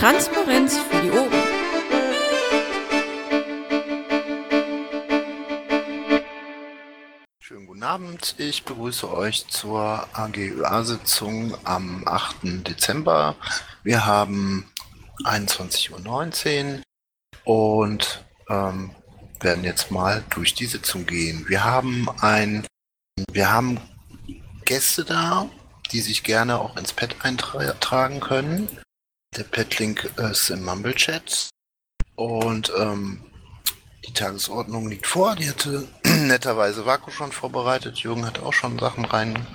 Transparenz für die Ohren. Schönen guten Abend. Ich begrüße euch zur AGÖA-Sitzung am 8. Dezember. Wir haben 21.19 Uhr und ähm, werden jetzt mal durch die Sitzung gehen. Wir haben ein, wir haben Gäste da, die sich gerne auch ins Pad eintragen können. Der Pad-Link ist im Mumble-Chat und ähm, die Tagesordnung liegt vor. Die hatte netterweise Vaku schon vorbereitet. Jürgen hat auch schon Sachen rein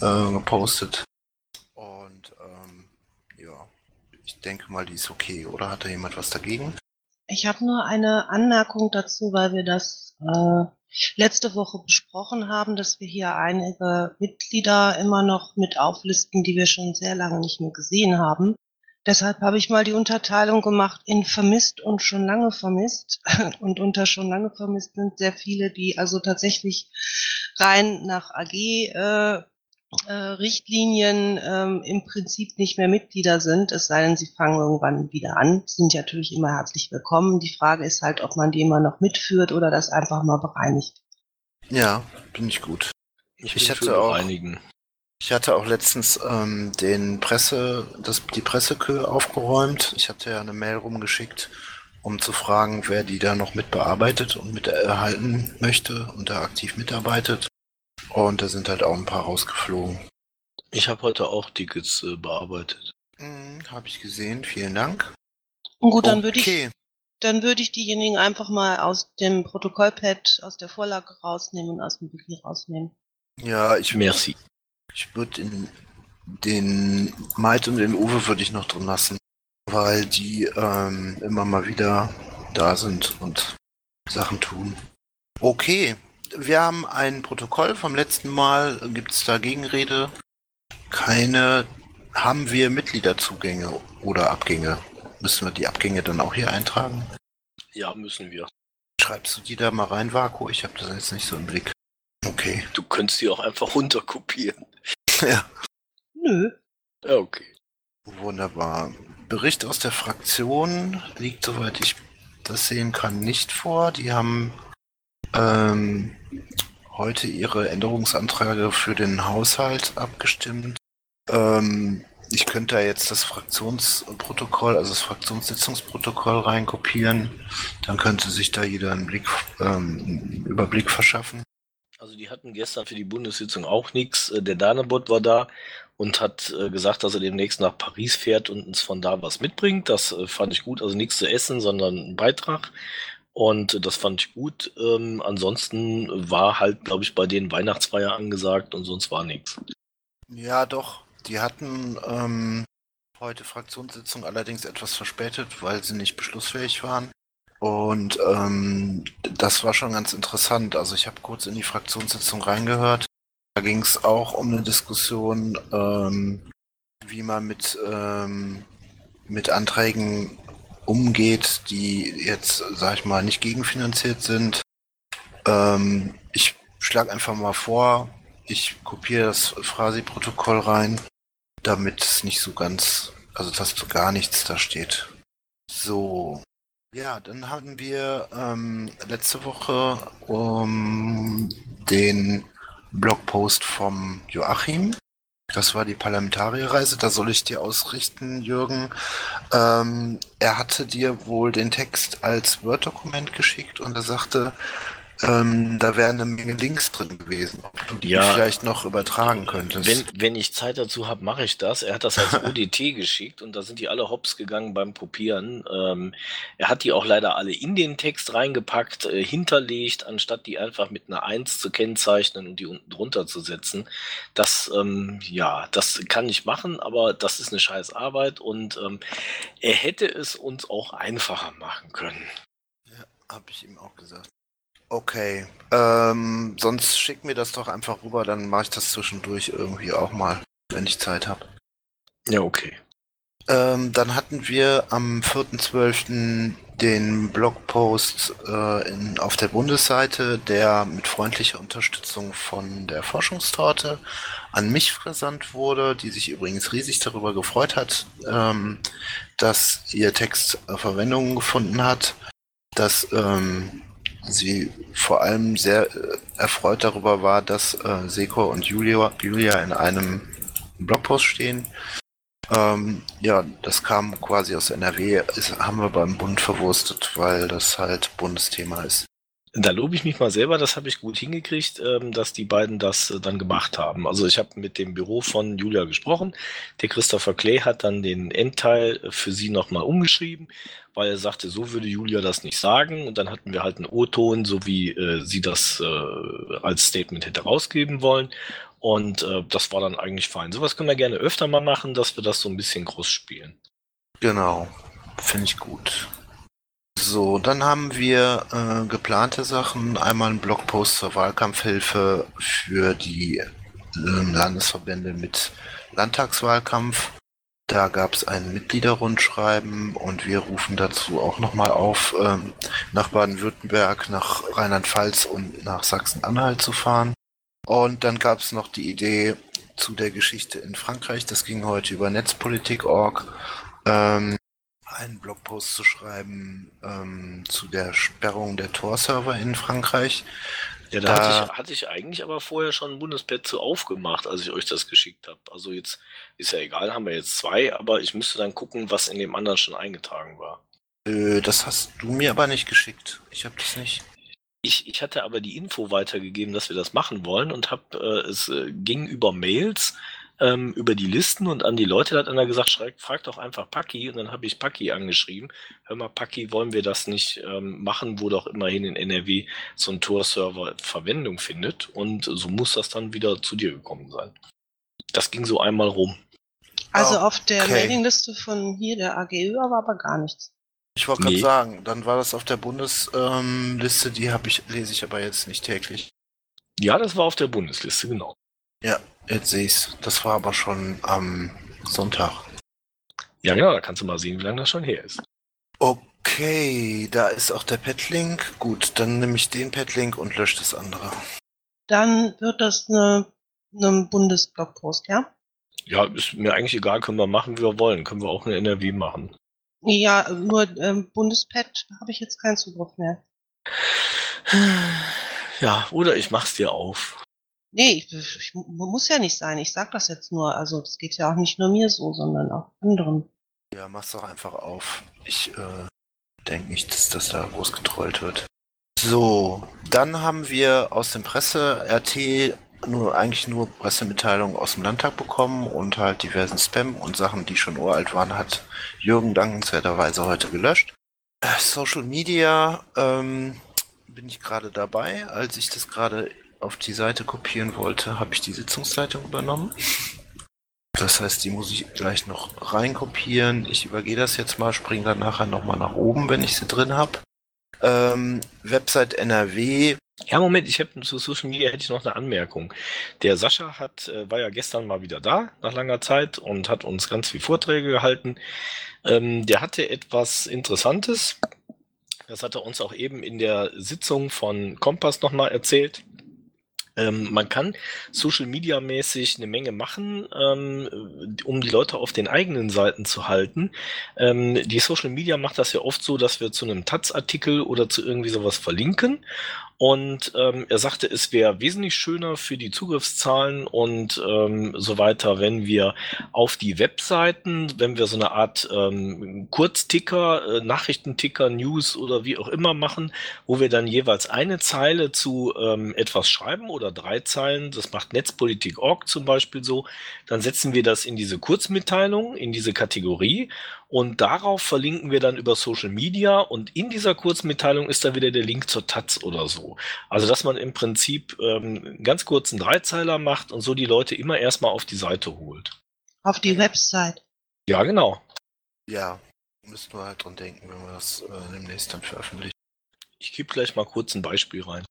äh, gepostet. Und ähm, ja, ich denke mal, die ist okay. Oder hat da jemand was dagegen? Ich habe nur eine Anmerkung dazu, weil wir das äh, letzte Woche besprochen haben, dass wir hier einige Mitglieder immer noch mit auflisten, die wir schon sehr lange nicht mehr gesehen haben. Deshalb habe ich mal die Unterteilung gemacht in vermisst und schon lange vermisst. Und unter schon lange vermisst sind sehr viele, die also tatsächlich rein nach AG äh, äh, Richtlinien ähm, im Prinzip nicht mehr Mitglieder sind, es sei denn, sie fangen irgendwann wieder an, sind ja natürlich immer herzlich willkommen. Die Frage ist halt, ob man die immer noch mitführt oder das einfach mal bereinigt. Ja, bin ich gut. Ich, Ich hatte auch- bereinigen. Ich hatte auch letztens ähm, den Presse, das, die Pressekö aufgeräumt. Ich hatte ja eine Mail rumgeschickt, um zu fragen, wer die da noch mit bearbeitet und mit erhalten möchte und da aktiv mitarbeitet. Und da sind halt auch ein paar rausgeflogen. Ich habe heute auch Tickets äh, bearbeitet. Hm, Habe ich gesehen, vielen Dank. Gut, dann würde ich, okay. dann würde ich diejenigen einfach mal aus dem Protokollpad, aus der Vorlage rausnehmen und aus dem Wiki rausnehmen. Ja, ich, Merci. Ich würde den Maid und den Uwe würde ich noch drin lassen, weil die ähm, immer mal wieder da sind und Sachen tun. Okay, wir haben ein Protokoll vom letzten Mal. Gibt es da Gegenrede? Keine. Haben wir Mitgliederzugänge oder Abgänge? Müssen wir die Abgänge dann auch hier eintragen? Ja, müssen wir. Schreibst du die da mal rein, Vaku? Ich habe das jetzt nicht so im Blick. Okay. Du könntest die auch einfach runterkopieren. ja. Nö. Ja, okay. Wunderbar. Bericht aus der Fraktion liegt, soweit ich das sehen kann, nicht vor. Die haben ähm, heute ihre Änderungsanträge für den Haushalt abgestimmt. Ähm, ich könnte da jetzt das Fraktionsprotokoll, also das Fraktionssitzungsprotokoll reinkopieren. Dann könnte sich da jeder einen Blick, ähm, einen Überblick verschaffen. Also die hatten gestern für die Bundessitzung auch nichts. Der Danebot war da und hat äh, gesagt, dass er demnächst nach Paris fährt und uns von da was mitbringt. Das äh, fand ich gut. Also nichts zu essen, sondern ein Beitrag. Und äh, das fand ich gut. Ähm, ansonsten war halt, glaube ich, bei denen Weihnachtsfeier angesagt und sonst war nichts. Ja, doch. Die hatten ähm, heute Fraktionssitzung allerdings etwas verspätet, weil sie nicht beschlussfähig waren. Und ähm, das war schon ganz interessant. Also ich habe kurz in die Fraktionssitzung reingehört. Da ging es auch um eine Diskussion, ähm, wie man mit, ähm, mit Anträgen umgeht, die jetzt, sag ich mal, nicht gegenfinanziert sind. Ähm, ich schlage einfach mal vor, ich kopiere das Phrasi-Protokoll rein, damit es nicht so ganz, also dass so gar nichts da steht. So. Ja, dann hatten wir ähm, letzte Woche um den Blogpost vom Joachim. Das war die Parlamentarierreise, da soll ich dir ausrichten, Jürgen. Ähm, er hatte dir wohl den Text als Word-Dokument geschickt und er sagte, ähm, da wären eine Menge Links drin gewesen, ob du die Ja. vielleicht noch übertragen könntest. Wenn, wenn ich Zeit dazu habe, mache ich das. Er hat das als ODT geschickt und da sind die alle hops gegangen beim Kopieren. Ähm, er hat die auch leider alle in den Text reingepackt, äh, hinterlegt, anstatt die einfach mit einer 1 zu kennzeichnen und die unten drunter zu setzen. Das, ähm, ja, das kann ich machen, aber das ist eine scheiß Arbeit und ähm, er hätte es uns auch einfacher machen können. Hab ich ihm auch gesagt. Okay, ähm, sonst schick mir das doch einfach rüber, dann mache ich das zwischendurch irgendwie auch mal, wenn ich Zeit habe. Ja, okay. Ähm, dann hatten wir am 4.12. den Blogpost äh, in, auf der Bundesseite, der mit freundlicher Unterstützung von der Forschungstorte an mich versandt wurde, die sich übrigens riesig darüber gefreut hat, ähm, dass ihr Text äh, Verwendung gefunden hat, dass ähm, sie vor allem sehr äh, erfreut darüber war, dass äh, Seko und Julia, Julia in einem Blogpost stehen. Ähm, ja, das kam quasi aus NRW, ist, haben wir beim Bund verwurstet, weil das halt Bundesthema ist. Da lobe ich mich mal selber, das habe ich gut hingekriegt, ähm, dass die beiden das äh, dann gemacht haben. Also ich habe mit dem Büro von Julia gesprochen. Der Christopher Clay hat dann den Endteil für sie nochmal umgeschrieben, weil er sagte, so würde Julia das nicht sagen. Und dann hatten wir halt einen O-Ton, so wie äh, sie das äh, als Statement hätte rausgeben wollen. Und äh, das war dann eigentlich fein. Sowas können wir gerne öfter mal machen, dass wir das so ein bisschen groß spielen. Genau, finde ich gut. So, dann haben wir äh, geplante Sachen. Einmal ein Blogpost zur Wahlkampfhilfe für die äh, Landesverbände mit Landtagswahlkampf. Da gab es ein Mitgliederrundschreiben und wir rufen dazu auch nochmal auf, ähm, nach Baden-Württemberg, nach Rheinland-Pfalz und nach Sachsen-Anhalt zu fahren. Und dann gab es noch die Idee zu der Geschichte in Frankreich. Das ging heute über Netzpolitik.org. Ähm, einen Blogpost zu schreiben ähm, zu der Sperrung der Tor-Server in Frankreich. Ja, da, da hatte, ich, hatte, ich, eigentlich aber vorher schon ein Bundespad zu aufgemacht, als ich euch das geschickt habe. Also jetzt ist ja egal, haben wir jetzt zwei, aber ich müsste dann gucken, was in dem anderen schon eingetragen war. Äh, das hast du mir aber nicht geschickt. Ich habe das nicht. Ich, ich hatte aber die Info weitergegeben, dass wir das machen wollen und habe äh, es äh, ging über Mails ähm, über die Listen und an die Leute hat einer gesagt, schreib, frag doch einfach Paki und dann habe ich Paki angeschrieben. Hör mal, Paki, wollen wir das nicht ähm, machen, wo doch immerhin in NRW so ein Tor-Server Verwendung findet und so muss das dann wieder zu dir gekommen sein. Das ging so einmal rum. Also auf der okay. Mailingliste von hier der AGÖ war aber gar nichts. Ich wollte gerade nee. sagen, dann war das auf der Bundesliste, ähm, die habe ich, lese ich aber jetzt nicht täglich. Ja, das war auf der Bundesliste, genau. Ja, jetzt sehe ich's. Das war aber schon am Sonntag. Ja, genau, da kannst du mal sehen, wie lange das schon her ist. Okay, da ist auch der Petlink. Gut, dann nehme ich den Petlink und lösche das andere. Dann wird das eine, eine Bundesblogpost, ja? Ja, ist mir eigentlich egal, können wir machen, wie wir wollen. Können wir auch eine NRW machen. Ja, nur ähm, Bundespad habe ich jetzt keinen Zugriff mehr. Ja, oder ich mach's dir auf. Nee, ich, ich, muss ja nicht sein. Ich sag das jetzt nur. Also, das geht ja auch nicht nur mir so, sondern auch anderen. Ja, mach's doch einfach auf. Ich äh, denke nicht, dass das da groß getrollt wird. So, dann haben wir aus dem Presse-RT nur eigentlich nur Pressemitteilungen aus dem Landtag bekommen und halt diversen Spam und Sachen, die schon uralt waren, hat Jürgen dankenswerterweise heute gelöscht. Äh, Social Media ähm, bin ich gerade dabei, als ich das gerade auf die Seite kopieren wollte, habe ich die Sitzungsleitung übernommen. Das heißt, die muss ich gleich noch reinkopieren. Ich übergehe das jetzt mal, springe dann nachher nochmal nach oben, wenn ich sie drin habe. Ähm, Website NRW. Ja, Moment, ich habe zu Social Media hätte ich noch eine Anmerkung. Der Sascha hat, äh, war ja gestern mal wieder da, nach langer Zeit, und hat uns ganz viele Vorträge gehalten. Ähm, der hatte etwas Interessantes. Das hat er uns auch eben in der Sitzung von Kompass nochmal erzählt. Ähm, man kann Social Media mäßig eine Menge machen, ähm, um die Leute auf den eigenen Seiten zu halten. Ähm, die Social Media macht das ja oft so, dass wir zu einem Taz-Artikel oder zu irgendwie sowas verlinken und ähm, er sagte, es wäre wesentlich schöner für die Zugriffszahlen und ähm, so weiter, wenn wir auf die Webseiten, wenn wir so eine Art ähm, Kurzticker, äh, Nachrichtenticker, News oder wie auch immer machen, wo wir dann jeweils eine Zeile zu ähm, etwas schreiben oder drei Zeilen, das macht Netzpolitik.org zum Beispiel so, dann setzen wir das in diese Kurzmitteilung, in diese Kategorie und darauf verlinken wir dann über Social Media und in dieser Kurzmitteilung ist da wieder der Link zur Taz oder so. Also dass man im Prinzip ähm, ganz kurzen Dreizeiler macht und so die Leute immer erstmal auf die Seite holt. Auf die Website. Ja, genau. Ja, müssten wir halt dran denken, wenn wir das äh, demnächst dann veröffentlichen. Ich gebe gleich mal kurz ein Beispiel rein.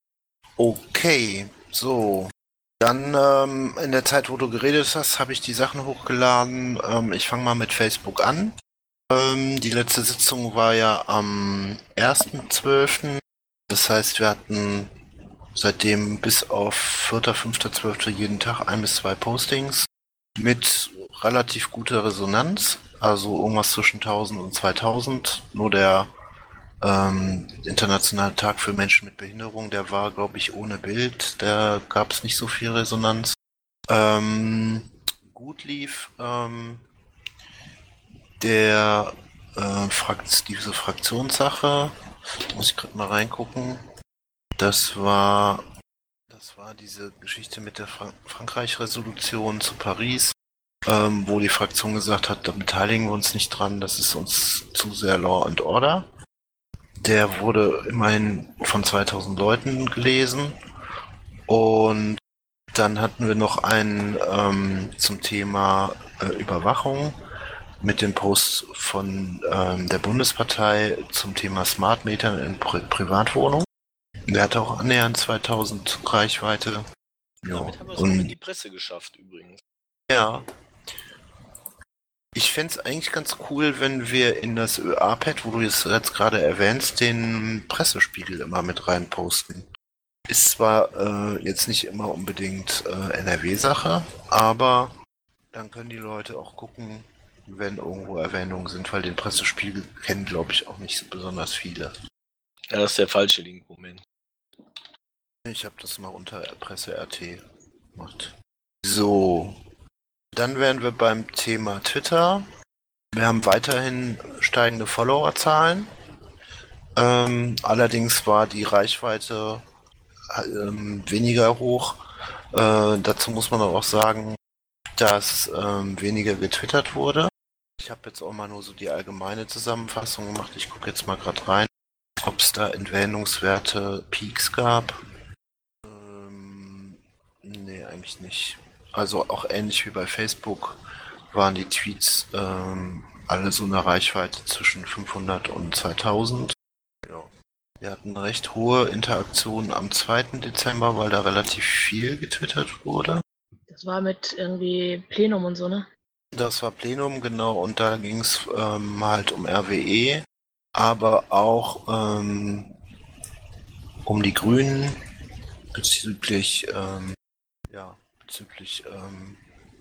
Okay, so. Dann ähm, in der Zeit, wo du geredet hast, habe ich die Sachen hochgeladen. Ähm, ich fange mal mit Facebook an. Ähm, die letzte Sitzung war ja am 1.12. Das heißt, wir hatten seitdem bis auf 4., 5., 12. jeden Tag ein bis zwei Postings mit relativ guter Resonanz. Also irgendwas zwischen 1000 und 2000. Nur der ähm, Internationale Tag für Menschen mit Behinderung, der war, glaube ich, ohne Bild. Da gab es nicht so viel Resonanz. Ähm, gut lief ähm, der äh, Frakt diese Fraktionssache. Muss ich gerade mal reingucken. Das war das war diese Geschichte mit der Fra Frankreich-Resolution zu Paris, ähm, wo die Fraktion gesagt hat, da beteiligen wir uns nicht dran, das ist uns zu sehr Law and Order. Der wurde immerhin von 2000 Leuten gelesen. Und dann hatten wir noch einen ähm, zum Thema äh, Überwachung mit dem Post von ähm, der Bundespartei zum Thema Smart Metern in Pri Privatwohnungen. Der hatte auch annähernd 2000 Reichweite. Ja. Damit haben wir es in die Presse geschafft übrigens. Ja, ich fände es eigentlich ganz cool, wenn wir in das ÖA-Pad, wo du es jetzt gerade erwähnst, den Pressespiegel immer mit reinposten. Ist zwar äh, jetzt nicht immer unbedingt äh, NRW-Sache, aber dann können die Leute auch gucken, wenn irgendwo Erwähnungen sind, weil den Pressespiegel kennen, glaube ich, auch nicht besonders viele. Ja, das ist der falsche Link, Moment. Ich habe das mal unter Presse RT gemacht. So, dann wären wir beim Thema Twitter. Wir haben weiterhin steigende Followerzahlen. Ähm, allerdings war die Reichweite ähm, weniger hoch. Äh, dazu muss man auch sagen, dass ähm, weniger getwittert wurde. Ich habe jetzt auch mal nur so die allgemeine Zusammenfassung gemacht. Ich gucke jetzt mal gerade rein, ob es da Entwähnungswerte Peaks gab. Ähm, nee, eigentlich nicht. Also auch ähnlich wie bei Facebook waren die Tweets ähm, alle so eine Reichweite zwischen 500 und 2000. Ja. Wir hatten recht hohe Interaktion am 2. Dezember, weil da relativ viel getwittert wurde. Das war mit irgendwie Plenum und so, ne? Das war Plenum, genau, und da ging es ähm, halt um RWE, aber auch ähm, um die Grünen bezüglich ähm, ja, bezüglich ähm,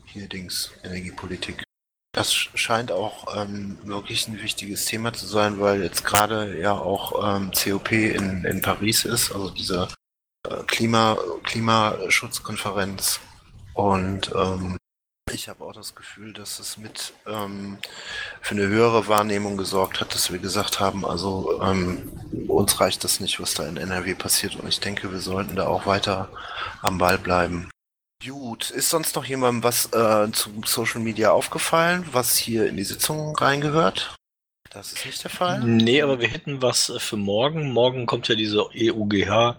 hier Dings, Energiepolitik. Das scheint auch ähm, wirklich ein wichtiges Thema zu sein, weil jetzt gerade ja auch ähm, COP in, in Paris ist, also diese äh, Klima, Klimaschutzkonferenz. Und ähm, ich habe auch das Gefühl, dass es mit ähm, für eine höhere Wahrnehmung gesorgt hat, dass wir gesagt haben, also ähm, uns reicht das nicht, was da in NRW passiert. Und ich denke, wir sollten da auch weiter am Ball bleiben. Gut, ist sonst noch jemandem was äh, zu Social Media aufgefallen, was hier in die Sitzung reingehört? Das ist nicht der Fall. Nee, aber wir hätten was äh, für morgen. Morgen kommt ja diese EUGH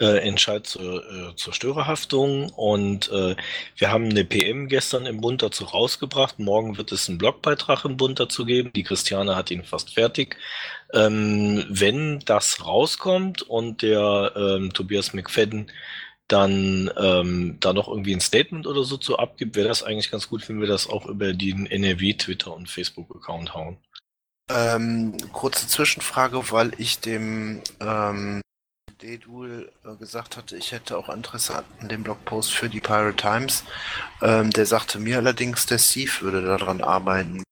äh, Entscheid zur, äh, zur Störerhaftung und äh, wir haben eine PM gestern im Bund dazu rausgebracht. Morgen wird es einen Blogbeitrag im Bund dazu geben. Die Christiane hat ihn fast fertig. Ähm, wenn das rauskommt und der ähm, Tobias McFadden dann ähm, da noch irgendwie ein Statement oder so zu abgibt, wäre das eigentlich ganz gut, wenn wir das auch über den NRW, Twitter und Facebook-Account hauen. Ähm, kurze Zwischenfrage, weil ich dem ähm, Dedul äh, gesagt hatte, ich hätte auch Interesse an dem Blogpost für die Pirate Times. Ähm, der sagte mir allerdings, der Steve würde daran arbeiten.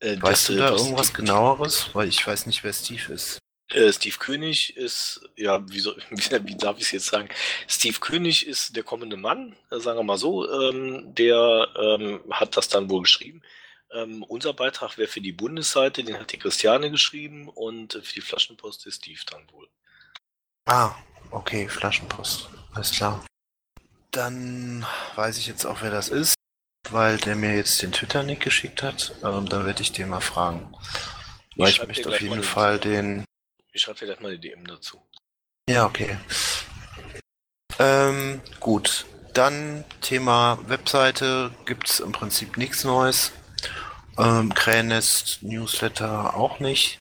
Äh, weißt du da irgendwas Steve genaueres? Weil ich weiß nicht, wer Steve ist. Äh, Steve König ist, ja, wie, so, wie, wie darf ich es jetzt sagen? Steve König ist der kommende Mann, äh, sagen wir mal so. Ähm, der ähm, hat das dann wohl geschrieben. Ähm, unser Beitrag wäre für die Bundesseite, den hat die Christiane geschrieben und für die Flaschenpost ist Steve dann wohl. Ah, okay, Flaschenpost. Alles klar. Dann weiß ich jetzt auch, wer das ist, weil der mir jetzt den Twitter-Nick geschickt hat. Ähm, da werde ich den mal fragen. Weil ich, ich möchte auf jeden Fall den ich schreibe vielleicht mal die DM dazu. Ja, okay. Ähm, gut. Dann Thema Webseite gibt es im Prinzip nichts Neues. Ähm, Krähennest Newsletter auch nicht.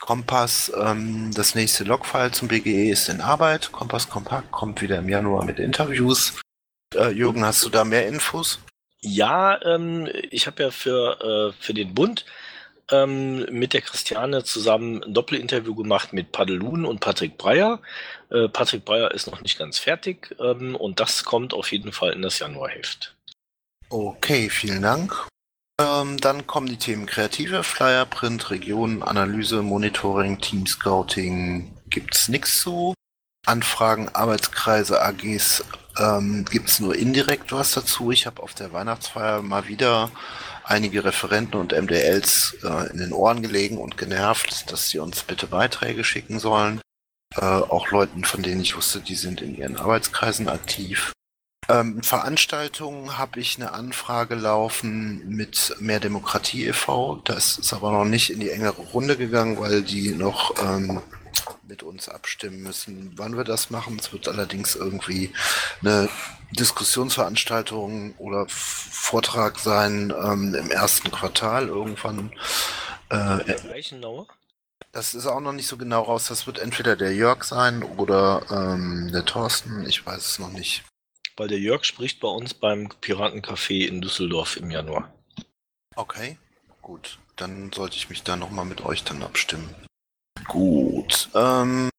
Kompass, ähm, das nächste Logfile zum BGE ist in Arbeit. Kompass Kompakt kommt wieder im Januar mit Interviews. Äh, Jürgen, hast du da mehr Infos? Ja, ähm, ich habe ja für, äh, für den Bund ähm, mit der Christiane zusammen ein Doppelinterview gemacht mit Padelun und Patrick Breyer. Äh, Patrick Breyer ist noch nicht ganz fertig ähm, und das kommt auf jeden Fall in das Januarheft. Okay, vielen Dank. Ähm, dann kommen die Themen Kreative, Flyer, Print, Region, Analyse, Monitoring, Team Scouting. Gibt's nichts zu. Anfragen, Arbeitskreise, AGs ähm, gibt's nur indirekt was dazu. Ich habe auf der Weihnachtsfeier mal wieder einige Referenten und MDLs äh, in den Ohren gelegen und genervt, dass sie uns bitte Beiträge schicken sollen. Äh, auch Leuten, von denen ich wusste, die sind in ihren Arbeitskreisen aktiv. Ähm, Veranstaltungen habe ich eine Anfrage laufen mit Mehr Demokratie e.V. Das ist aber noch nicht in die engere Runde gegangen, weil die noch ähm, mit uns abstimmen müssen, wann wir das machen. Es wird allerdings irgendwie eine Diskussionsveranstaltung oder Vortrag sein ähm, im ersten Quartal irgendwann. Äh, das ist auch noch nicht so genau raus. Das wird entweder der Jörg sein oder ähm, der Thorsten. Ich weiß es noch nicht. Weil der Jörg spricht bei uns beim Piratencafé in Düsseldorf im Januar. Okay, gut. Dann sollte ich mich da nochmal mit euch dann abstimmen. Gut. Ähm,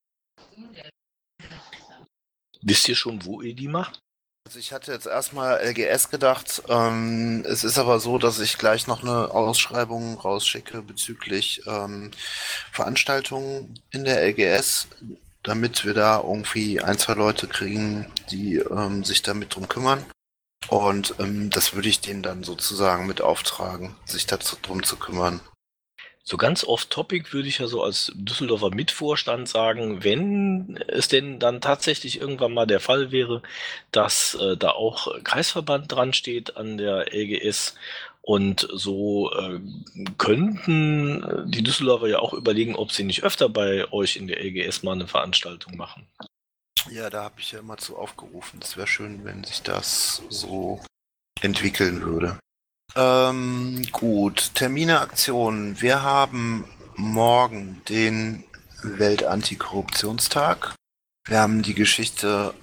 Wisst ihr schon, wo ihr die macht? Also ich hatte jetzt erstmal LGS gedacht. Ähm, es ist aber so, dass ich gleich noch eine Ausschreibung rausschicke bezüglich ähm, Veranstaltungen in der LGS, damit wir da irgendwie ein, zwei Leute kriegen, die ähm, sich damit drum kümmern. Und ähm, das würde ich denen dann sozusagen mit auftragen, sich darum zu kümmern. So ganz off-topic würde ich ja so als Düsseldorfer Mitvorstand sagen, wenn es denn dann tatsächlich irgendwann mal der Fall wäre, dass äh, da auch Kreisverband dran steht an der LGS und so äh, könnten die Düsseldorfer ja auch überlegen, ob sie nicht öfter bei euch in der LGS mal eine Veranstaltung machen. Ja, da habe ich ja immer zu aufgerufen. Es wäre schön, wenn sich das so entwickeln würde. Ähm, gut, Termine, Aktionen. Wir haben morgen den Weltantikorruptionstag. Wir haben die Geschichte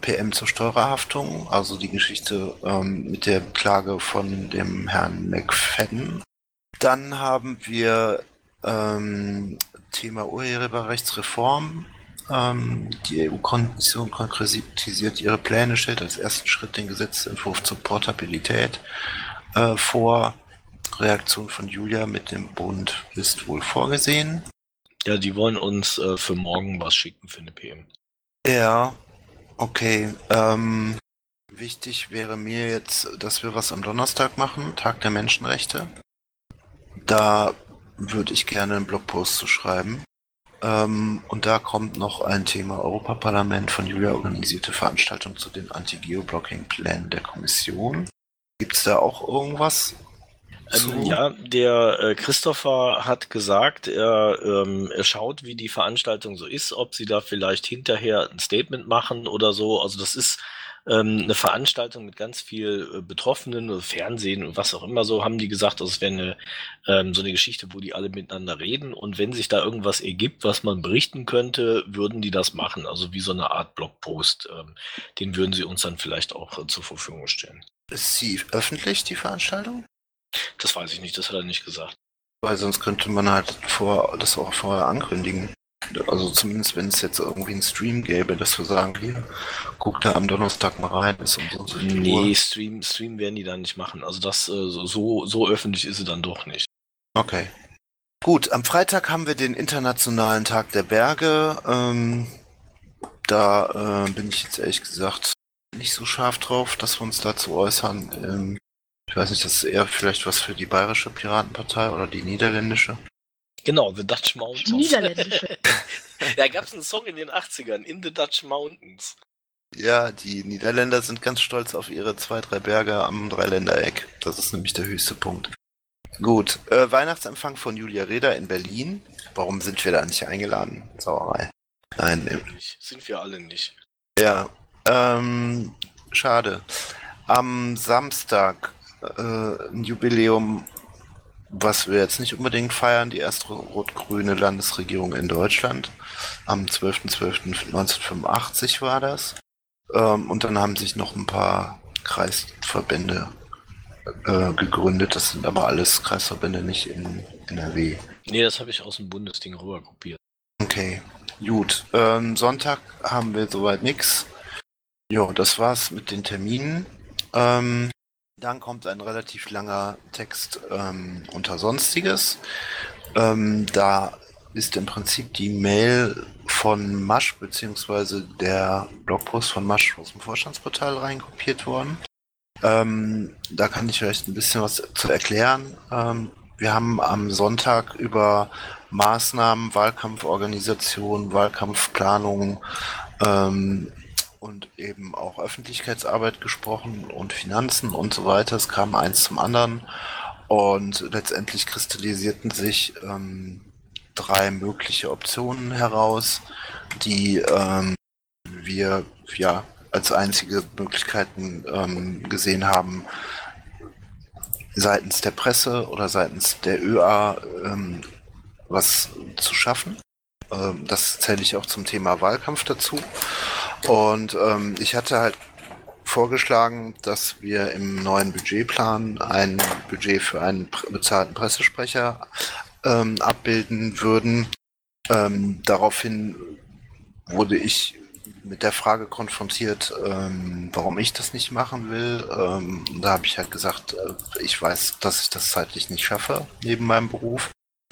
PM zur Steuerhaftung, also die Geschichte ähm, mit der Klage von dem Herrn McFadden. Dann haben wir ähm, Thema Urheberrechtsreform. Ähm, die EU-Kommission konkretisiert ihre Pläne, stellt als ersten Schritt den Gesetzentwurf zur Portabilität äh, vor. Reaktion von Julia mit dem Bund ist wohl vorgesehen. Ja, die wollen uns äh, für morgen was schicken für eine PM. Ja, okay. Ähm, wichtig wäre mir jetzt, dass wir was am Donnerstag machen, Tag der Menschenrechte. Da würde ich gerne einen Blogpost zu schreiben. Ähm, und da kommt noch ein Thema Europaparlament von Julia organisierte Veranstaltung zu den Anti-Geoblocking-Plänen der Kommission. Gibt es da auch irgendwas? Ähm, ja, der äh, Christopher hat gesagt, er, ähm, er schaut, wie die Veranstaltung so ist, ob sie da vielleicht hinterher ein Statement machen oder so. Also das ist ähm, eine Veranstaltung mit ganz viel äh, Betroffenen, Fernsehen und was auch immer so, haben die gesagt, also es wäre eine, ähm, so eine Geschichte, wo die alle miteinander reden und wenn sich da irgendwas ergibt, was man berichten könnte, würden die das machen. Also wie so eine Art Blogpost. Ähm, den würden sie uns dann vielleicht auch äh, zur Verfügung stellen. Ist sie öffentlich, die Veranstaltung? Das weiß ich nicht, das hat er nicht gesagt. Weil sonst könnte man halt vor, das auch vorher ankündigen. Also zumindest wenn es jetzt irgendwie einen Stream gäbe, dass wir sagen, hier, guck da am Donnerstag mal rein. Ist um so nee, Stream, Stream werden die da nicht machen. Also das äh, so, so öffentlich ist sie dann doch nicht. Okay. Gut, am Freitag haben wir den Internationalen Tag der Berge. Ähm, da äh, bin ich jetzt ehrlich gesagt nicht so scharf drauf, dass wir uns dazu äußern. Ähm, ich weiß nicht, das ist eher vielleicht was für die bayerische Piratenpartei oder die niederländische. Genau, The Dutch Mountains. Die niederländische. da gab es einen Song in den 80ern, In the Dutch Mountains. Ja, die Niederländer sind ganz stolz auf ihre zwei, drei Berge am Dreiländereck. Das ist nämlich der höchste Punkt. Gut, äh, Weihnachtsempfang von Julia Reda in Berlin. Warum sind wir da nicht eingeladen? Sauerei. Nein, sind wir alle nicht. Ja, ähm, schade. Am Samstag äh, ein Jubiläum, was wir jetzt nicht unbedingt feiern, die erste rot-grüne Landesregierung in Deutschland. Am 12.12.1985 war das. Ähm, und dann haben sich noch ein paar Kreisverbände äh, gegründet. Das sind aber alles Kreisverbände, nicht in NRW. Nee, das habe ich aus dem Bundesding rüber kopiert. Okay, gut. Ähm, Sonntag haben wir soweit nichts. Jo, das war's mit den Terminen. Ähm, dann kommt ein relativ langer Text ähm, unter Sonstiges. Ähm, da ist im Prinzip die Mail von Masch beziehungsweise der Blogpost von Masch aus dem Vorstandsportal reinkopiert worden. Ähm, da kann ich vielleicht ein bisschen was zu erklären. Ähm, wir haben am Sonntag über Maßnahmen, Wahlkampforganisation, Wahlkampfplanung ähm, und eben auch Öffentlichkeitsarbeit gesprochen und Finanzen und so weiter. Es kam eins zum anderen und letztendlich kristallisierten sich ähm, drei mögliche Optionen heraus, die ähm, wir ja als einzige Möglichkeiten ähm, gesehen haben, seitens der Presse oder seitens der ÖA ähm, was zu schaffen. Ähm, das zähle ich auch zum Thema Wahlkampf dazu. Und ähm, ich hatte halt vorgeschlagen, dass wir im neuen Budgetplan ein Budget für einen bezahlten Pressesprecher ähm, abbilden würden. Ähm, daraufhin wurde ich mit der Frage konfrontiert, ähm, warum ich das nicht machen will. Ähm, da habe ich halt gesagt, äh, ich weiß, dass ich das zeitlich nicht schaffe, neben meinem Beruf.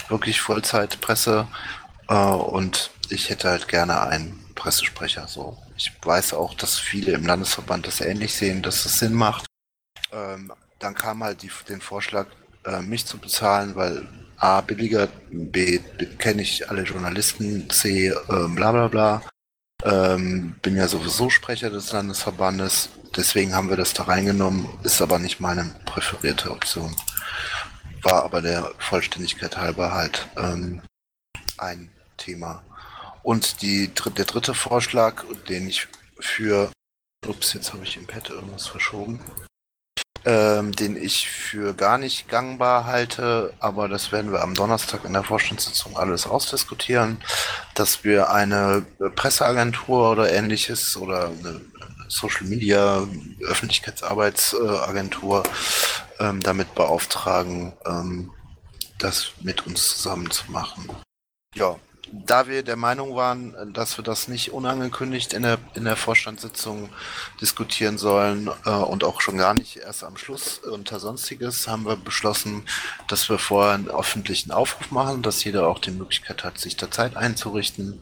Wirklich Vollzeitpresse. Äh, und ich hätte halt gerne einen Pressesprecher. So. Ich weiß auch, dass viele im Landesverband das ähnlich sehen, dass es Sinn macht. Ähm, dann kam halt die, den Vorschlag, äh, mich zu bezahlen, weil A, billiger, B, kenne ich alle Journalisten, C, äh, bla bla bla. Ähm, bin ja sowieso Sprecher des Landesverbandes, deswegen haben wir das da reingenommen, ist aber nicht meine präferierte Option. War aber der Vollständigkeit halber halt ähm, ein Thema. Und die, der dritte Vorschlag, den ich für, ups, jetzt habe ich im Pad irgendwas verschoben, ähm, den ich für gar nicht gangbar halte, aber das werden wir am Donnerstag in der Vorstandssitzung alles ausdiskutieren, dass wir eine Presseagentur oder ähnliches oder eine Social Media Öffentlichkeitsarbeitsagentur ähm, damit beauftragen, ähm, das mit uns zusammen zu machen. Ja, da wir der Meinung waren, dass wir das nicht unangekündigt in der, in der Vorstandssitzung diskutieren sollen äh, und auch schon gar nicht erst am Schluss unter Sonstiges, haben wir beschlossen, dass wir vorher einen öffentlichen Aufruf machen, dass jeder auch die Möglichkeit hat, sich da Zeit einzurichten.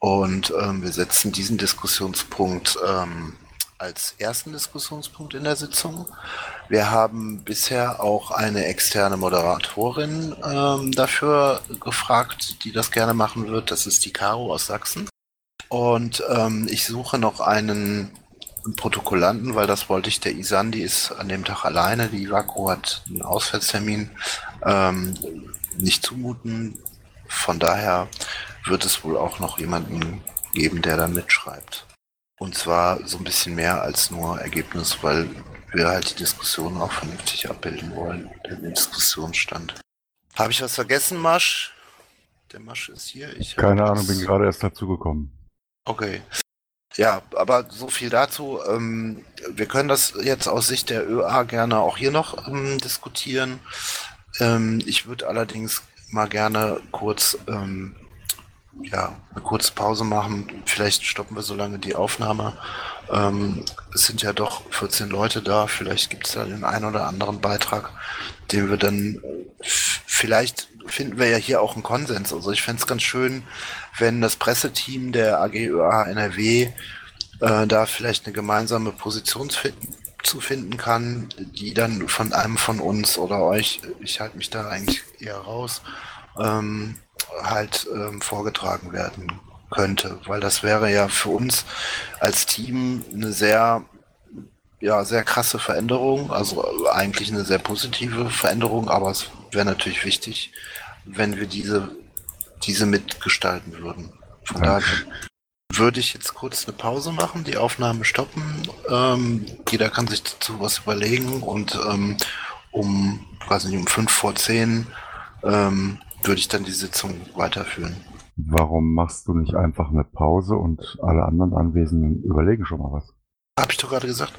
Und ähm, wir setzen diesen Diskussionspunkt ähm, als ersten Diskussionspunkt in der Sitzung. Wir haben bisher auch eine externe Moderatorin ähm, dafür gefragt, die das gerne machen wird. Das ist die Caro aus Sachsen. Und ähm, ich suche noch einen Protokollanten, weil das wollte ich. Der Isan, die ist an dem Tag alleine. Die Vaku hat einen Auswärtstermin. Ähm, nicht zumuten. Von daher wird es wohl auch noch jemanden geben, der da mitschreibt. Und zwar so ein bisschen mehr als nur Ergebnis, weil wir halt die Diskussion auch vernünftig abbilden wollen, den Diskussionsstand. Habe ich was vergessen, Masch? Der Masch ist hier. Ich Keine Ahnung, bin gerade erst dazugekommen. Okay. Ja, aber so viel dazu. Ähm, wir können das jetzt aus Sicht der ÖA gerne auch hier noch ähm, diskutieren. Ähm, ich würde allerdings mal gerne kurz ähm, ja, eine kurze Pause machen. Vielleicht stoppen wir so lange die Aufnahme. Ähm, es sind ja doch 14 Leute da. Vielleicht gibt es da den einen oder anderen Beitrag, den wir dann vielleicht finden wir ja hier auch einen Konsens. Also ich fände es ganz schön, wenn das Presseteam der AGÖA NRW äh, da vielleicht eine gemeinsame Position zu finden kann, die dann von einem von uns oder euch, ich halte mich da eigentlich eher raus, ähm, halt ähm, vorgetragen werden könnte, weil das wäre ja für uns als Team eine sehr, ja, sehr krasse Veränderung, also eigentlich eine sehr positive Veränderung, aber es wäre natürlich wichtig, wenn wir diese, diese mitgestalten würden. Von daher würde ich jetzt kurz eine Pause machen, die Aufnahme stoppen. Ähm, jeder kann sich dazu was überlegen und ähm, um, quasi um fünf vor zehn ähm, würde ich dann die Sitzung weiterführen. Warum machst du nicht einfach eine Pause und alle anderen Anwesenden überlegen schon mal was? Hab ich doch gerade gesagt.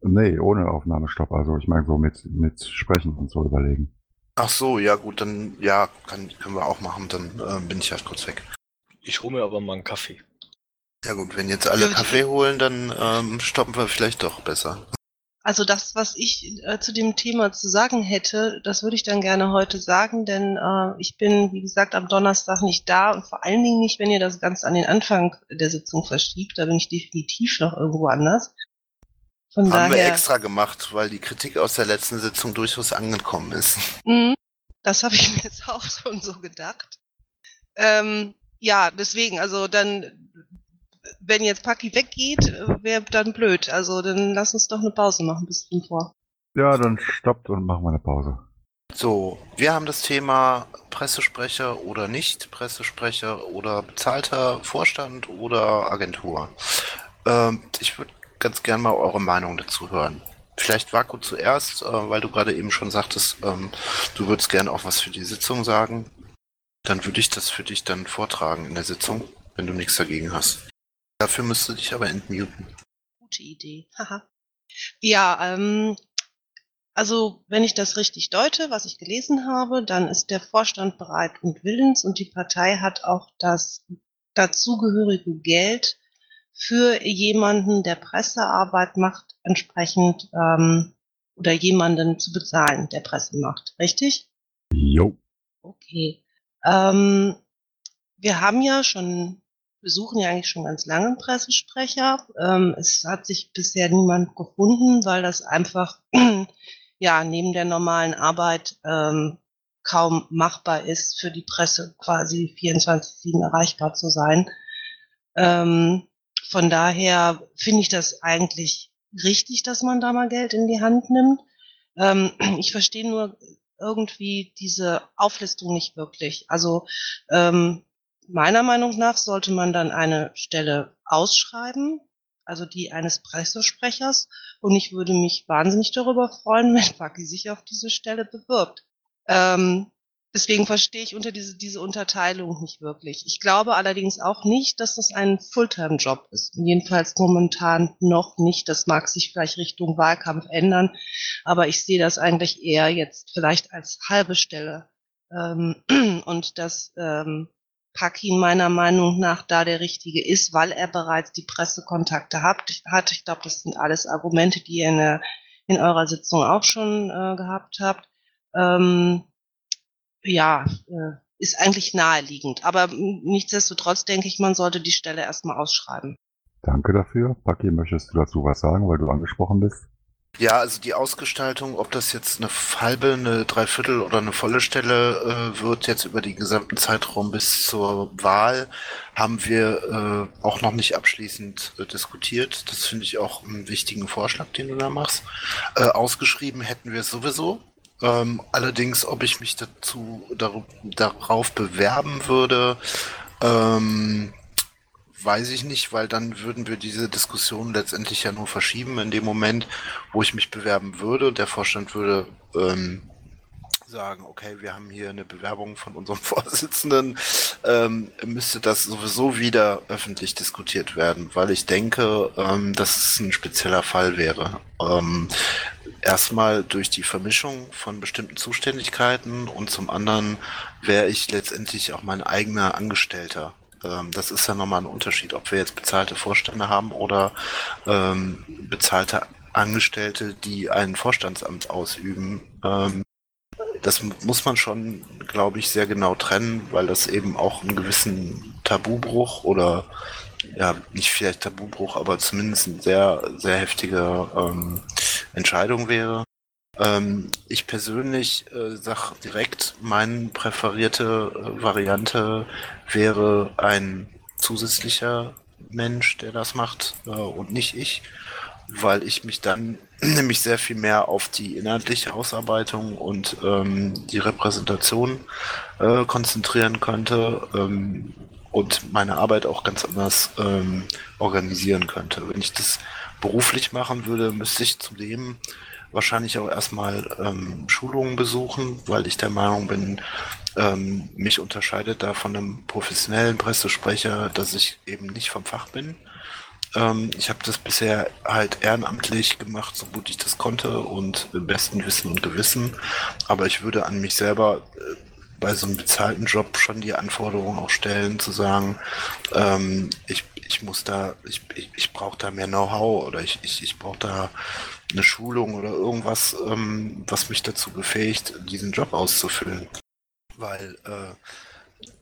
Nee, ohne Aufnahmestopp. Also ich meine so mit, mit Sprechen und so überlegen. Ach so, ja gut, dann ja, kann, können wir auch machen, dann ähm, bin ich halt kurz weg. Ich hole mir aber mal einen Kaffee. Ja gut, wenn jetzt alle Kaffee holen, dann ähm, stoppen wir vielleicht doch besser. Also das, was ich äh, zu dem Thema zu sagen hätte, das würde ich dann gerne heute sagen, denn äh, ich bin, wie gesagt, am Donnerstag nicht da und vor allen Dingen nicht, wenn ihr das ganz an den Anfang der Sitzung verschiebt. Da bin ich definitiv noch irgendwo anders. Von Haben wir daher, extra gemacht, weil die Kritik aus der letzten Sitzung durchaus angekommen ist. Mhm, das habe ich mir jetzt auch schon so gedacht. Ähm, ja, deswegen, also dann, wenn jetzt Paki weggeht, wäre dann blöd. Also dann lass uns doch eine Pause machen bis zum vor. Ja, dann stoppt und machen wir eine Pause. So, wir haben das Thema Pressesprecher oder nicht Pressesprecher oder bezahlter Vorstand oder Agentur. Ähm, ich würde ganz gern mal eure Meinung dazu hören. Vielleicht Vaku zuerst, äh, weil du gerade eben schon sagtest, ähm, du würdest gern auch was für die Sitzung sagen. Dann würde ich das für dich dann vortragen in der Sitzung, wenn du nichts dagegen hast. Dafür müsste dich aber entmuten. Gute Idee. Haha. ja, ähm, also wenn ich das richtig deute, was ich gelesen habe, dann ist der Vorstand bereit und willens und die Partei hat auch das dazugehörige Geld für jemanden, der Pressearbeit macht, entsprechend ähm, oder jemanden zu bezahlen, der Presse macht. Richtig? Jo. Okay. Ähm, wir haben ja schon, wir suchen ja eigentlich schon ganz lange einen Pressesprecher. Ähm, es hat sich bisher niemand gefunden, weil das einfach ja neben der normalen Arbeit ähm, kaum machbar ist, für die Presse quasi 24-7 erreichbar zu sein. Ähm, von daher finde ich das eigentlich richtig, dass man da mal Geld in die Hand nimmt. Ähm, ich verstehe nur irgendwie diese Auflistung nicht wirklich. Also ähm, meiner Meinung nach sollte man dann eine Stelle ausschreiben, also die eines Pressesprechers. Und ich würde mich wahnsinnig darüber freuen, wenn Paki sich auf diese Stelle bewirbt. Ähm, deswegen verstehe ich unter diese, diese Unterteilung nicht wirklich. Ich glaube allerdings auch nicht, dass das ein Fulltime-Job ist. Jedenfalls momentan noch nicht. Das mag sich vielleicht Richtung Wahlkampf ändern. Aber ich sehe das eigentlich eher jetzt vielleicht als halbe Stelle. Ähm, und dass ähm, Pakin meiner Meinung nach da der Richtige ist, weil er bereits die Pressekontakte hat. hat. Ich glaube, das sind alles Argumente, die ihr in, der, in eurer Sitzung auch schon äh, gehabt habt. Ähm, ja, äh, ist eigentlich naheliegend. Aber nichtsdestotrotz denke ich, man sollte die Stelle erstmal ausschreiben. Danke dafür. Paki, möchtest du dazu was sagen, weil du angesprochen bist? Ja, also die Ausgestaltung, ob das jetzt eine halbe, eine Dreiviertel oder eine volle Stelle äh, wird, jetzt über den gesamten Zeitraum bis zur Wahl, haben wir äh, auch noch nicht abschließend äh, diskutiert. Das finde ich auch einen wichtigen Vorschlag, den du da machst. Äh, ausgeschrieben hätten wir es sowieso. Ähm, allerdings, ob ich mich dazu dar darauf bewerben würde, ähm, weiß ich nicht, weil dann würden wir diese Diskussion letztendlich ja nur verschieben in dem Moment, wo ich mich bewerben würde und der Vorstand würde ähm, sagen, okay, wir haben hier eine Bewerbung von unserem Vorsitzenden, ähm, müsste das sowieso wieder öffentlich diskutiert werden, weil ich denke, ähm, dass es ein spezieller Fall wäre. Ähm, erstmal durch die Vermischung von bestimmten Zuständigkeiten und zum anderen wäre ich letztendlich auch mein eigener Angestellter ähm, das ist ja nochmal ein Unterschied, ob wir jetzt bezahlte Vorstände haben oder ähm, bezahlte Angestellte, die ein Vorstandsamt ausüben. Ähm, das muss man schon, glaube ich, sehr genau trennen, weil das eben auch einen gewissen Tabubruch oder ja, nicht vielleicht Tabubruch, aber zumindest eine sehr, sehr heftige ähm, Entscheidung wäre. Ähm, ich persönlich äh, sag direkt, meine präferierte äh, Variante wäre ein zusätzlicher Mensch, der das macht äh, und nicht ich, weil ich mich dann nämlich sehr viel mehr auf die inhaltliche Ausarbeitung und ähm, die Repräsentation äh, konzentrieren könnte ähm, und meine Arbeit auch ganz anders ähm, organisieren könnte. Wenn ich das beruflich machen würde, müsste ich zudem wahrscheinlich auch erstmal ähm, Schulungen besuchen, weil ich der Meinung bin, ähm, mich unterscheidet da von einem professionellen Pressesprecher, dass ich eben nicht vom Fach bin. Ähm, ich habe das bisher halt ehrenamtlich gemacht, so gut ich das konnte und im besten Wissen und Gewissen. Aber ich würde an mich selber äh, bei so einem bezahlten Job schon die Anforderung auch stellen, zu sagen, ähm, ich, ich muss da, ich, ich, ich brauche da mehr Know-how oder ich, ich, ich brauche da eine Schulung oder irgendwas, ähm, was mich dazu befähigt, diesen Job auszufüllen. Weil äh,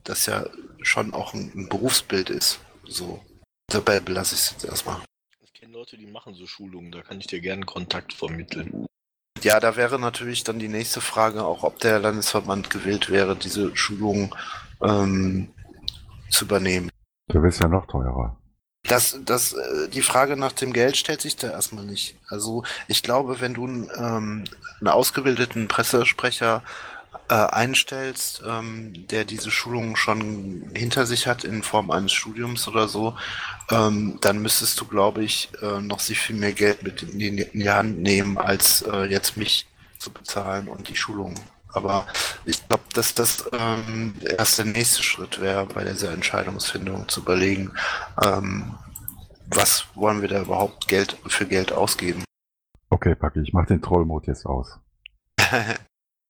das ja schon auch ein, ein Berufsbild ist. So. Dabei belasse ich es jetzt erstmal. Ich kenne Leute, die machen so Schulungen, da kann ich dir gerne Kontakt vermitteln. Ja, da wäre natürlich dann die nächste Frage, auch ob der Landesverband gewillt wäre, diese Schulung ähm, zu übernehmen. Der ist ja noch teurer. Das, das, äh, die Frage nach dem Geld stellt sich da erstmal nicht. Also ich glaube, wenn du ähm, einen ausgebildeten Pressesprecher äh, einstellst, ähm, der diese Schulung schon hinter sich hat in Form eines Studiums oder so, ähm, dann müsstest du, glaube ich, äh, noch sehr viel mehr Geld mit in die, in die Hand nehmen, als äh, jetzt mich zu bezahlen und die Schulung. Aber ich glaube, dass das ähm, erst der nächste Schritt wäre, bei dieser Entscheidungsfindung zu überlegen, ähm, was wollen wir da überhaupt Geld für Geld ausgeben. Okay, Paki, ich mache den Trollmode jetzt aus.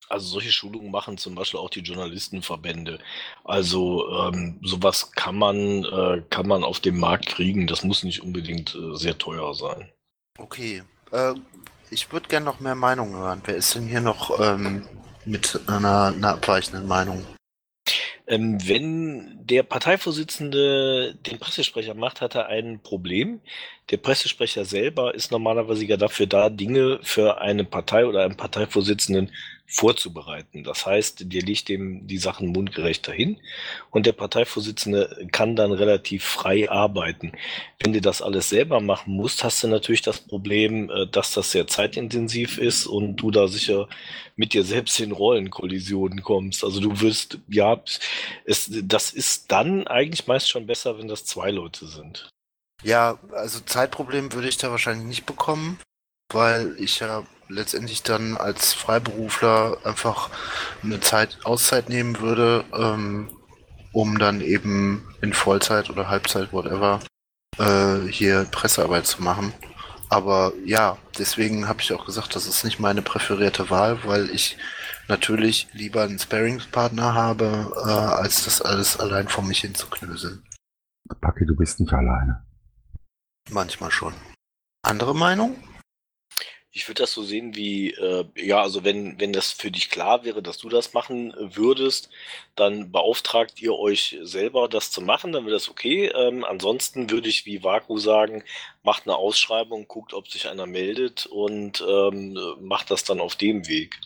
Also solche Schulungen machen zum Beispiel auch die Journalistenverbände. Also ähm, sowas kann man, äh, kann man auf dem Markt kriegen. Das muss nicht unbedingt äh, sehr teuer sein. Okay. Äh, ich würde gerne noch mehr Meinungen hören. Wer ist denn hier noch ähm, mit einer, einer abweichenden Meinung? Ähm, wenn der Parteivorsitzende den Pressesprecher macht, hat er ein Problem. Der Pressesprecher selber ist normalerweise ja dafür da, Dinge für eine Partei oder einen Parteivorsitzenden vorzubereiten. Das heißt, dir liegt dem die Sachen mundgerecht dahin und der Parteivorsitzende kann dann relativ frei arbeiten. Wenn du das alles selber machen musst, hast du natürlich das Problem, äh, dass das sehr zeitintensiv ist und du da sicher mit dir selbst in Rollenkollisionen kommst. Also du wirst, ja, es, das ist dann eigentlich meist schon besser, wenn das zwei Leute sind. Ja, also Zeitproblem würde ich da wahrscheinlich nicht bekommen, weil ich ja letztendlich dann als Freiberufler einfach eine Zeit Auszeit nehmen würde, ähm, um dann eben in Vollzeit oder Halbzeit, whatever, äh, hier Pressearbeit zu machen. Aber ja, deswegen habe ich auch gesagt, das ist nicht meine präferierte Wahl, weil ich natürlich lieber einen Sparingspartner habe, äh, als das alles allein vor mich hinzuknöseln. Paki, du bist nicht alleine. Manchmal schon. Andere Meinung? Ich würde das so sehen wie, äh, ja, also wenn, wenn das für dich klar wäre, dass du das machen würdest, dann beauftragt ihr euch selber, das zu machen, dann wäre das okay. Ähm, ansonsten würde ich wie Vaku sagen, macht eine Ausschreibung, guckt, ob sich einer meldet und ähm, macht das dann auf dem Weg.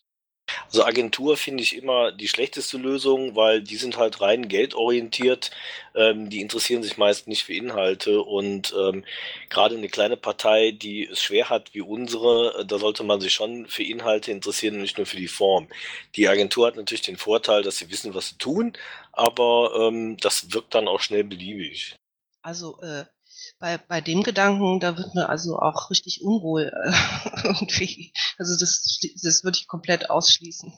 Also Agentur finde ich immer die schlechteste Lösung, weil die sind halt rein geldorientiert. Ähm, die interessieren sich meist nicht für Inhalte und ähm, gerade eine kleine Partei, die es schwer hat wie unsere, äh, da sollte man sich schon für Inhalte interessieren und nicht nur für die Form. Die Agentur hat natürlich den Vorteil, dass sie wissen, was sie tun, aber ähm, das wirkt dann auch schnell beliebig. Also äh, bei, bei dem Gedanken, da wird mir also auch richtig unwohl äh, irgendwie. Also das, das würde ich komplett ausschließen.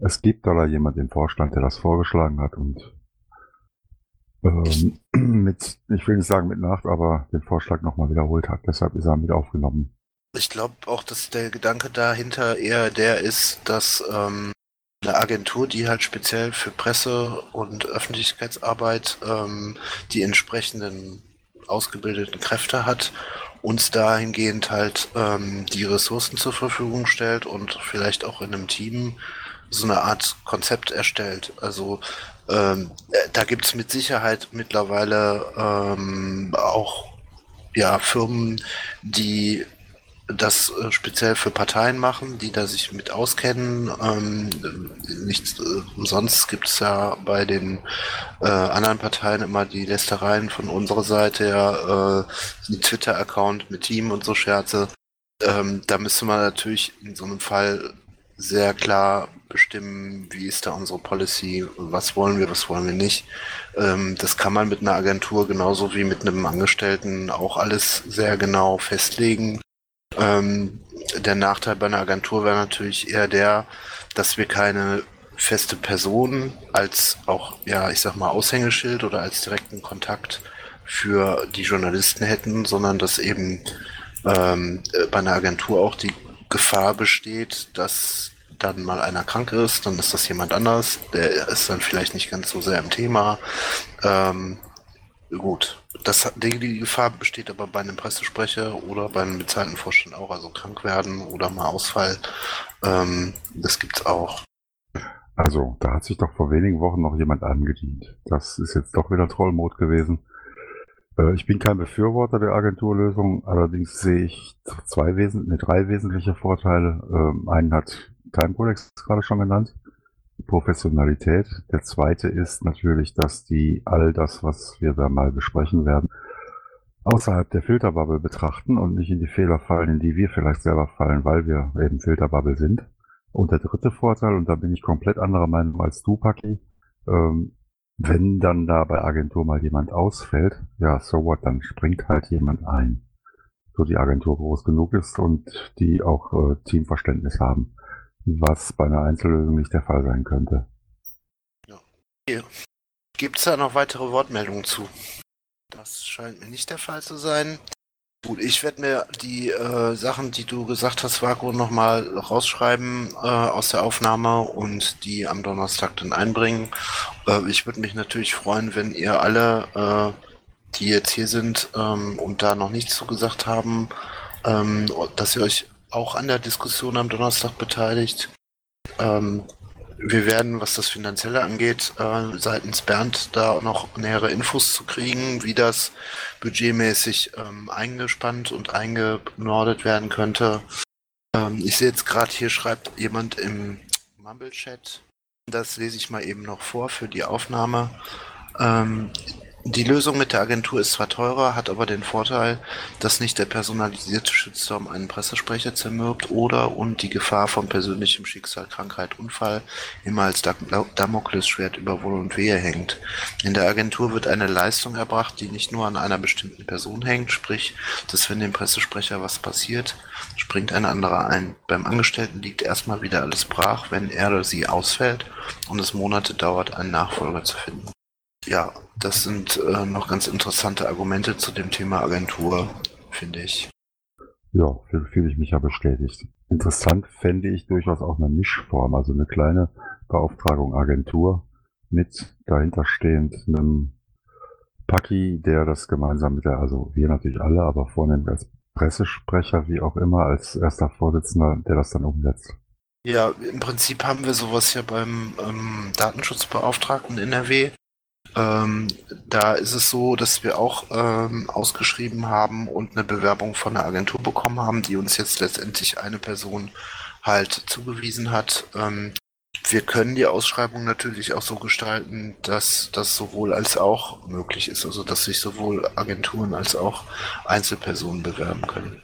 Es gibt da jemand im Vorstand, der das vorgeschlagen hat und ähm, mit, ich will nicht sagen mit Nacht, aber den Vorschlag nochmal wiederholt hat. Deshalb ist er mit aufgenommen. Ich glaube auch, dass der Gedanke dahinter eher der ist, dass ähm, eine Agentur, die halt speziell für Presse und Öffentlichkeitsarbeit ähm, die entsprechenden ausgebildeten Kräfte hat, uns dahingehend halt ähm, die Ressourcen zur Verfügung stellt und vielleicht auch in einem Team so eine Art Konzept erstellt. Also ähm, äh, da gibt's mit Sicherheit mittlerweile ähm, auch ja, Firmen, die das äh, speziell für Parteien machen, die da sich mit auskennen. Ähm, nichts äh, umsonst gibt es ja bei den äh, anderen Parteien immer die Lästereien von unserer Seite, ja, äh, Twitter-Account mit Team und so Scherze. Ähm, da müsste man natürlich in so einem Fall sehr klar bestimmen, wie ist da unsere Policy, was wollen wir, was wollen wir nicht. Ähm, das kann man mit einer Agentur genauso wie mit einem Angestellten auch alles sehr genau festlegen. Ähm, der Nachteil bei einer Agentur wäre natürlich eher der, dass wir keine feste Person als auch, ja, ich sag mal, Aushängeschild oder als direkten Kontakt für die Journalisten hätten, sondern dass eben ähm, bei einer Agentur auch die Gefahr besteht, dass dann mal einer krank ist, dann ist das jemand anders, der ist dann vielleicht nicht ganz so sehr im Thema. Ähm, gut, das, die, die Gefahr besteht aber bei einem Pressesprecher oder bei einem bezahlten Vorstand auch, also krank werden oder mal Ausfall. Ähm, das gibt's auch. Also, da hat sich doch vor wenigen Wochen noch jemand angedient. Das ist jetzt doch wieder Trollmode gewesen. Äh, ich bin kein Befürworter der Agenturlösung, allerdings sehe ich zwei ne, drei wesentliche Vorteile. Ähm, einen hat Time Codex gerade schon genannt, Professionalität. Der zweite ist natürlich, dass die all das, was wir da mal besprechen werden, außerhalb der Filterbubble betrachten und nicht in die Fehler fallen, in die wir vielleicht selber fallen, weil wir eben Filterbubble sind. Und der dritte Vorteil, und da bin ich komplett anderer Meinung als du, Paki, ähm, wenn dann da bei Agentur mal jemand ausfällt, ja, so what, dann springt halt jemand ein. So die Agentur groß genug ist und die auch äh, Teamverständnis haben, was bei einer Einzellösung nicht der Fall sein könnte. Ja. Gibt es da noch weitere Wortmeldungen zu? Das scheint mir nicht der Fall zu sein. Gut, ich werde mir die äh, Sachen, die du gesagt hast, Vaku, nochmal rausschreiben äh, aus der Aufnahme und die am Donnerstag dann einbringen. Äh, ich würde mich natürlich freuen, wenn ihr alle, äh, die jetzt hier sind ähm, und da noch nichts zugesagt haben, ähm, dass ihr euch auch an der Diskussion am Donnerstag beteiligt. Ähm, wir werden, was das Finanzielle angeht, äh, seitens Bernd da noch nähere Infos zu kriegen, wie das budgetmäßig ähm, eingespannt und eingenordet werden könnte. Ähm, ich sehe jetzt gerade hier schreibt jemand im Mumble-Chat, das lese ich mal eben noch vor für die Aufnahme. Ähm, die Lösung mit der Agentur ist zwar teurer, hat aber den Vorteil, dass nicht der personalisierte Shitstorm einen Pressesprecher zermürbt oder und die Gefahr von persönlichem Schicksal, Krankheit, Unfall immer als Damoklesschwert über Wohl und Wehe hängt. In der Agentur wird eine Leistung erbracht, die nicht nur an einer bestimmten Person hängt, sprich, dass wenn dem Pressesprecher was passiert, springt ein anderer ein. Beim Angestellten liegt erstmal wieder alles brach, wenn er oder sie ausfällt und es Monate dauert, einen Nachfolger zu finden. Ja, das sind äh, noch ganz interessante Argumente zu dem Thema Agentur, finde ich. Ja, fühle ich mich ja bestätigt. Interessant fände ich durchaus auch eine Mischform, also eine kleine Beauftragung Agentur mit dahinterstehend einem Paki, der das gemeinsam mit der, also wir natürlich alle, aber vornehmlich als Pressesprecher, wie auch immer, als erster Vorsitzender, der das dann umsetzt. Ja, im Prinzip haben wir sowas ja beim ähm, Datenschutzbeauftragten NRW. Ähm, da ist es so, dass wir auch ähm, ausgeschrieben haben und eine Bewerbung von einer Agentur bekommen haben, die uns jetzt letztendlich eine Person halt zugewiesen hat. Ähm, wir können die Ausschreibung natürlich auch so gestalten, dass das sowohl als auch möglich ist, also dass sich sowohl Agenturen als auch Einzelpersonen bewerben können.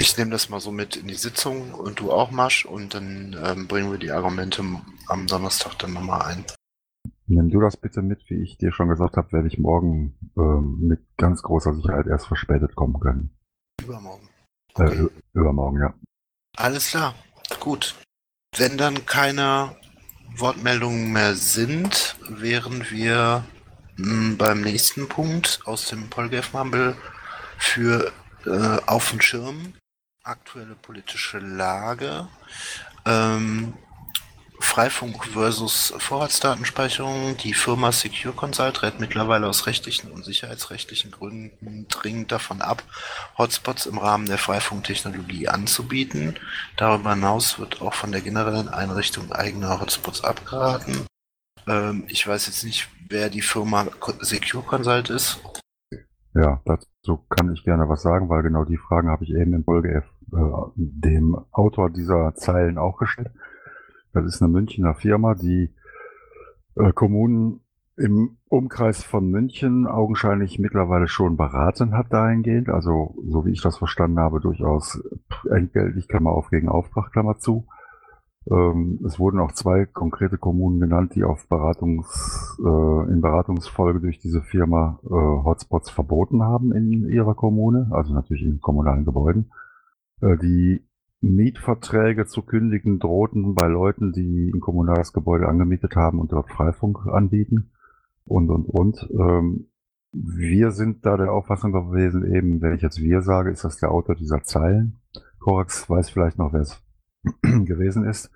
Ich nehme das mal so mit in die Sitzung und du auch, Masch, und dann ähm, bringen wir die Argumente am Donnerstag dann nochmal ein. Nimm du das bitte mit, wie ich dir schon gesagt habe, werde ich morgen ähm, mit ganz großer Sicherheit erst verspätet kommen können. Übermorgen. Äh, okay. Äh, übermorgen, ja. Alles klar, gut. Wenn dann keine Wortmeldungen mehr sind, wären wir mh, hm, beim nächsten Punkt aus dem Polgef Mumble für äh, Auf den Schirm aktuelle politische Lage. Ähm, Freifunk versus Vorratsdatenspeicherung. Die Firma Secure Consult rät mittlerweile aus rechtlichen und sicherheitsrechtlichen Gründen dringend davon ab, Hotspots im Rahmen der Freifunktechnologie anzubieten. Darüber hinaus wird auch von der generellen Einrichtung eigener Hotspots abgeraten. Ähm, ich weiß jetzt nicht, wer die Firma Secure Consult ist. Ja, dazu kann ich gerne was sagen, weil genau die Fragen habe ich eben in Folge F äh, dem Autor dieser Zeilen auch gestellt. Das ist eine Münchner Firma, die äh, Kommunen im Umkreis von München augenscheinlich mittlerweile schon beraten hat dahingehend. Also, so wie ich das verstanden habe, durchaus entgeltlich, Klammer auf gegen Auftrag, Klammer zu. Ähm, es wurden auch zwei konkrete Kommunen genannt, die auf Beratungs, äh, in Beratungsfolge durch diese Firma äh, Hotspots verboten haben in ihrer Kommune, also natürlich in kommunalen Gebäuden. Äh, die Mietverträge zu kündigen drohten bei Leuten, die ein kommunales Gebäude angemietet haben und dort Freifunk anbieten und, und, und. Ähm, wir sind da der Auffassung gewesen, eben, wenn ich jetzt wir sage, ist das der Autor dieser Zeilen. Korax weiß vielleicht noch, wer es gewesen ist.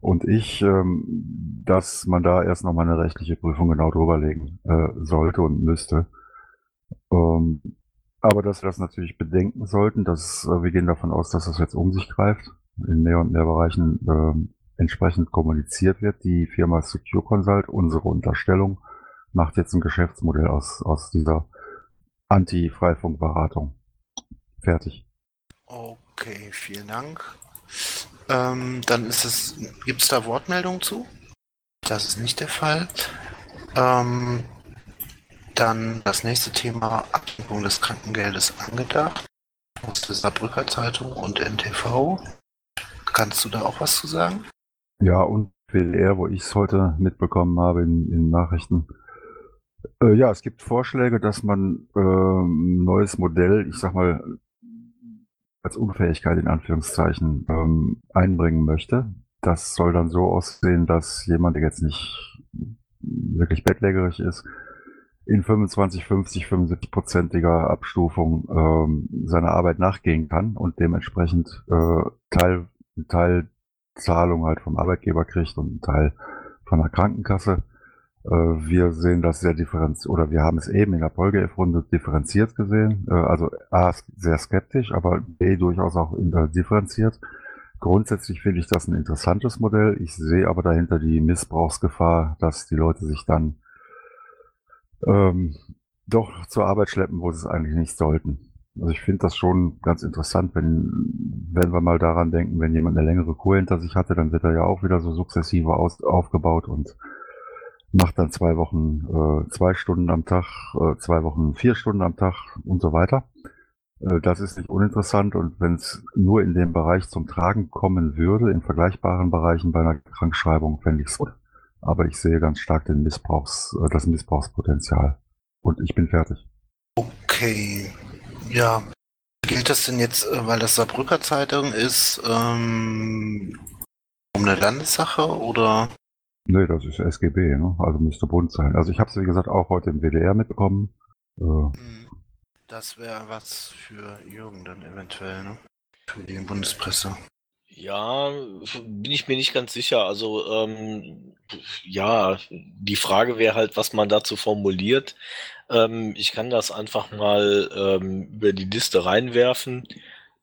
Und ich, ähm, dass man da erst nochmal eine rechtliche Prüfung genau drüberlegen äh, sollte und müsste. Ähm, aber dass wir das natürlich bedenken sollten, dass äh, wir gehen davon aus, dass das jetzt um sich greift, in mehr und mehr Bereichen äh, entsprechend kommuniziert wird. Die Firma Secure Consult, unsere Unterstellung, macht jetzt ein Geschäftsmodell aus, aus dieser Anti-Freifunkberatung. Fertig. Okay, vielen Dank. Ähm, dann ist es, gibt es da Wortmeldungen zu? Das ist nicht der Fall. Ähm, dann das nächste Thema, Absenkung des Krankengeldes angedacht. Aus der Saarbrücker Zeitung und NTV. Kannst du da auch was zu sagen? Ja, und WLR, wo ich es heute mitbekommen habe in, in Nachrichten. Äh, ja, es gibt Vorschläge, dass man äh, ein neues Modell, ich sag mal, als Unfähigkeit in Anführungszeichen ähm, einbringen möchte. Das soll dann so aussehen, dass jemand, der jetzt nicht wirklich bettlägerig ist, in 25, 50, 75-prozentiger Abstufung ähm, seiner Arbeit nachgehen kann und dementsprechend äh, Teil, Teilzahlung halt vom Arbeitgeber kriegt und einen Teil von der Krankenkasse. Äh, wir sehen das sehr differenziert, oder wir haben es eben in der Folge-F-Runde differenziert gesehen. Äh, also A, sehr skeptisch, aber B, durchaus auch differenziert. Grundsätzlich finde ich das ein interessantes Modell. Ich sehe aber dahinter die Missbrauchsgefahr, dass die Leute sich dann ähm, doch zur Arbeit schleppen, wo sie es eigentlich nicht sollten. Also ich finde das schon ganz interessant, wenn, wenn wir mal daran denken, wenn jemand eine längere Kur hinter sich hatte, dann wird er ja auch wieder so sukzessive aus, aufgebaut und macht dann zwei Wochen äh, zwei Stunden am Tag, äh, zwei Wochen vier Stunden am Tag und so weiter. Äh, das ist nicht uninteressant und wenn es nur in dem Bereich zum Tragen kommen würde, in vergleichbaren Bereichen bei einer Krankschreibung, fände ich es gut. Aber ich sehe ganz stark den Missbrauchs, äh, das Missbrauchspotenzial. Und ich bin fertig. Okay. Ja. Gilt das denn jetzt, äh, weil das Saarbrücker Zeitung ist, ähm, um eine Landessache oder? Nee, das ist SGB, ne? also müsste Bund sein. Also ich habe es, wie gesagt, auch heute im WDR mitbekommen. Äh, hm. das wäre was für Jürgen dann eventuell, ne? Für die Bundespresse. Ja, bin ich mir nicht ganz sicher. Also, ähm, ja, die Frage wäre halt, was man dazu formuliert. Ähm, ich kann das einfach mal ähm, über die Liste reinwerfen.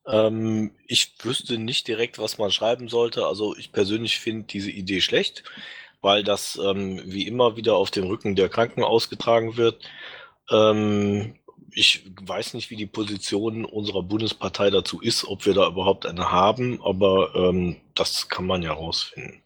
Ähm, ich wüsste nicht direkt, was man schreiben sollte. Also ich persönlich finde diese Idee schlecht weil das ähm, wie immer wieder auf dem Rücken der Kranken ausgetragen wird. Ähm, ich weiß nicht, wie die Position unserer Bundespartei dazu ist, ob wir da überhaupt eine haben, aber ähm, das kann man ja rausfinden.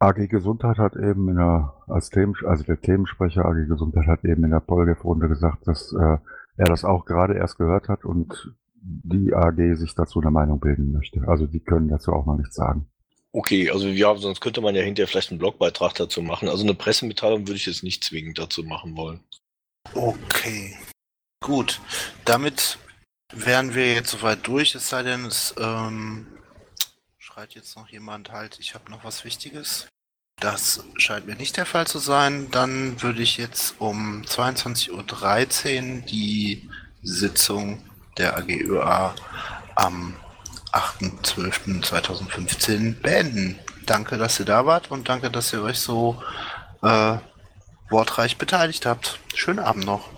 AG Gesundheit hat eben in der, als Themen, also der Themensprecher AG Gesundheit hat eben in der Polgef-Runde gesagt, dass äh, er das auch gerade erst gehört hat und die AG sich dazu eine Meinung bilden möchte. Also die können dazu auch noch nichts sagen. Okay, also ja, sonst könnte man ja hinterher vielleicht einen Blogbeitrag dazu machen. Also eine Pressemitteilung würde ich jetzt nicht zwingend dazu machen wollen. Okay. Gut. Damit wären wir jetzt soweit durch, es sei denn, es ähm, schreit jetzt noch jemand halt, ich habe noch was Wichtiges. Das scheint mir nicht der Fall zu sein. Dann würde ich jetzt um 22.13 Uhr die Sitzung der AGÖA am 8.12.2015 beenden. Danke, dass ihr da wart und danke, dass ihr euch so äh, wortreich beteiligt habt. Schönen Abend noch.